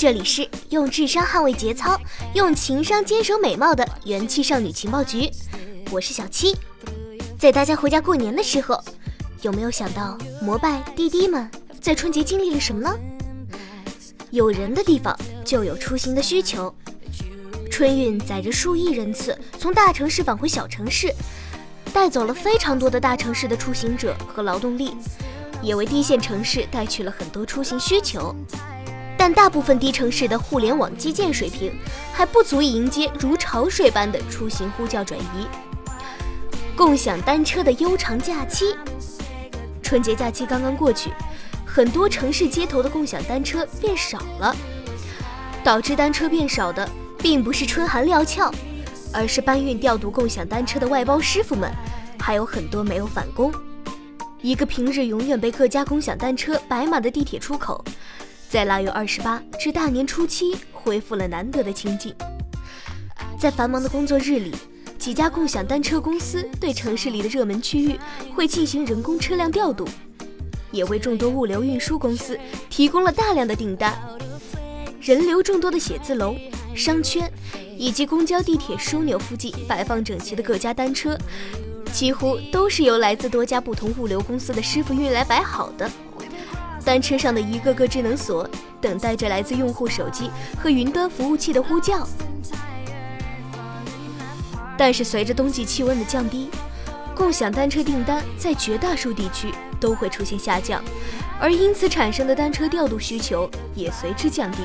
这里是用智商捍卫节操，用情商坚守美貌的元气少女情报局，我是小七。在大家回家过年的时候，有没有想到摩拜、滴滴们在春节经历了什么呢？有人的地方就有出行的需求，春运载着数亿人次从大城市返回小城市，带走了非常多的大城市的出行者和劳动力，也为低线城市带去了很多出行需求。但大部分低城市的互联网基建水平还不足以迎接如潮水般的出行呼叫转移。共享单车的悠长假期，春节假期刚刚过去，很多城市街头的共享单车变少了。导致单车变少的，并不是春寒料峭，而是搬运调度共享单车的外包师傅们，还有很多没有返工。一个平日永远被各家共享单车摆满的地铁出口。在腊月二十八至大年初七恢复了难得的清静。在繁忙的工作日里，几家共享单车公司对城市里的热门区域会进行人工车辆调度，也为众多物流运输公司提供了大量的订单。人流众多的写字楼、商圈以及公交、地铁枢纽附近摆放整齐的各家单车，几乎都是由来自多家不同物流公司的师傅运来摆好的。单车上的一个个智能锁，等待着来自用户手机和云端服务器的呼叫。但是随着冬季气温的降低，共享单车订单在绝大数地区都会出现下降，而因此产生的单车调度需求也随之降低。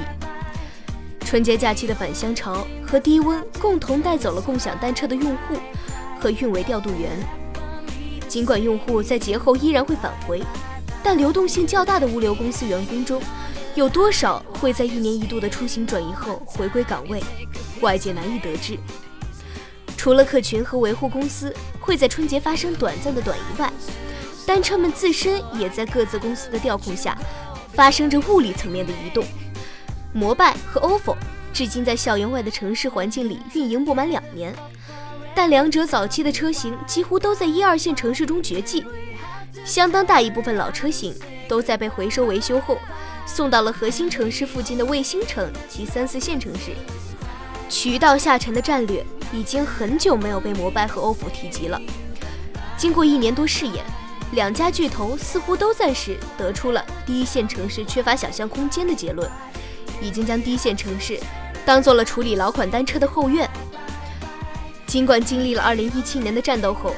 春节假期的返乡潮和低温共同带走了共享单车的用户和运维调度员。尽管用户在节后依然会返回。但流动性较大的物流公司员工中，有多少会在一年一度的出行转移后回归岗位，外界难以得知。除了客群和维护公司会在春节发生短暂的短移外，单车们自身也在各自公司的调控下，发生着物理层面的移动。摩拜和 ofo 至今在校园外的城市环境里运营不满两年，但两者早期的车型几乎都在一二线城市中绝迹。相当大一部分老车型都在被回收维修后，送到了核心城市附近的卫星城及三四线城市。渠道下沉的战略已经很久没有被摩拜和 ofo 提及了。经过一年多试验，两家巨头似乎都暂时得出了第一线城市缺乏想象空间的结论，已经将第一线城市当做了处理老款单车的后院。尽管经历了2017年的战斗后，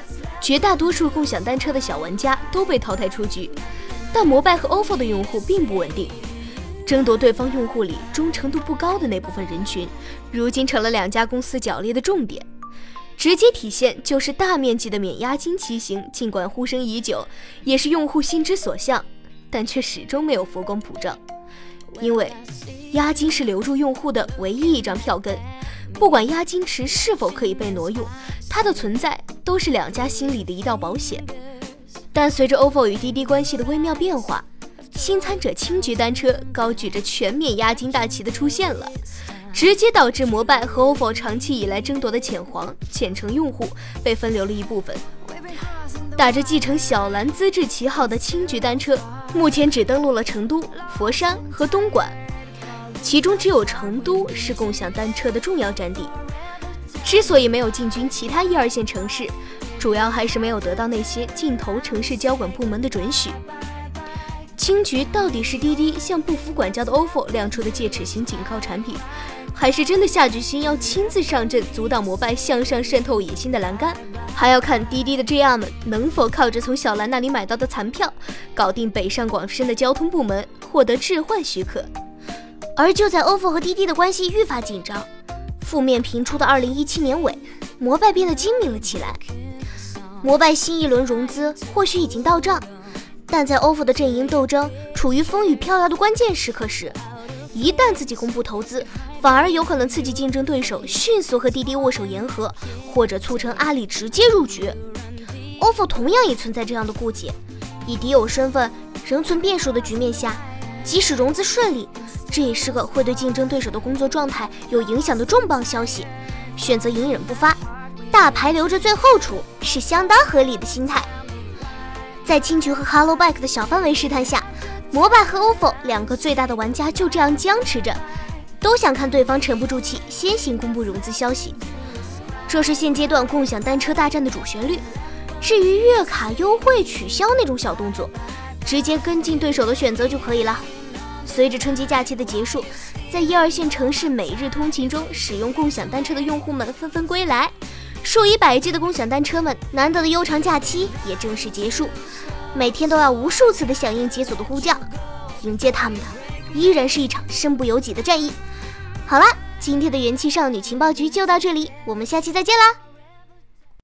绝大多数共享单车的小玩家都被淘汰出局，但摩拜和 ofo 的用户并不稳定。争夺对方用户里忠诚度不高的那部分人群，如今成了两家公司角力的重点。直接体现就是大面积的免押金骑行，尽管呼声已久，也是用户心之所向，但却始终没有佛光普照。因为押金是留住用户的唯一一张票根，不管押金池是否可以被挪用，它的存在都是两家心里的一道保险。但随着 ofo 与滴滴关系的微妙变化，新参者轻桔单车高举着全面押金大旗的出现了，直接导致摩拜和 ofo 长期以来争夺的浅黄、浅橙用户被分流了一部分。打着继承小蓝资质旗号的轻桔单车，目前只登陆了成都、佛山和东莞，其中只有成都是共享单车的重要战地。之所以没有进军其他一二线城市，主要还是没有得到那些进头城市交管部门的准许。青桔到底是滴滴向不服管教的 ofo 亮出的戒尺型警告产品，还是真的下决心要亲自上阵阻挡摩拜向上渗透野心的栏杆？还要看滴滴的 JR 们能否靠着从小蓝那里买到的残票，搞定北上广深的交通部门，获得置换许可。而就在 ofo 和滴滴的关系愈发紧张，负面频出的2017年尾，摩拜变得精明了起来。摩拜新一轮融资或许已经到账，但在 ofo 的阵营斗争处于风雨飘摇的关键时刻时，一旦自己公布投资，反而有可能刺激竞争对手迅速和滴滴握手言和，或者促成阿里直接入局。ofo 同样也存在这样的顾忌，以敌友身份仍存变数的局面下，即使融资顺利，这也是个会对竞争对手的工作状态有影响的重磅消息。选择隐忍不发，大牌留着最后出，是相当合理的心态。在青桔和 Hello Bike 的小范围试探下，摩拜和 ofo 两个最大的玩家就这样僵持着，都想看对方沉不住气，先行公布融资消息。这是现阶段共享单车大战的主旋律。至于月卡优惠取消那种小动作，直接跟进对手的选择就可以了。随着春节假期的结束，在一二线城市每日通勤中使用共享单车的用户们纷纷归来。数以百计的共享单车们，难得的悠长假期也正式结束，每天都要无数次的响应解锁的呼叫，迎接他们的依然是一场身不由己的战役。好了，今天的元气少女情报局就到这里，我们下期再见啦！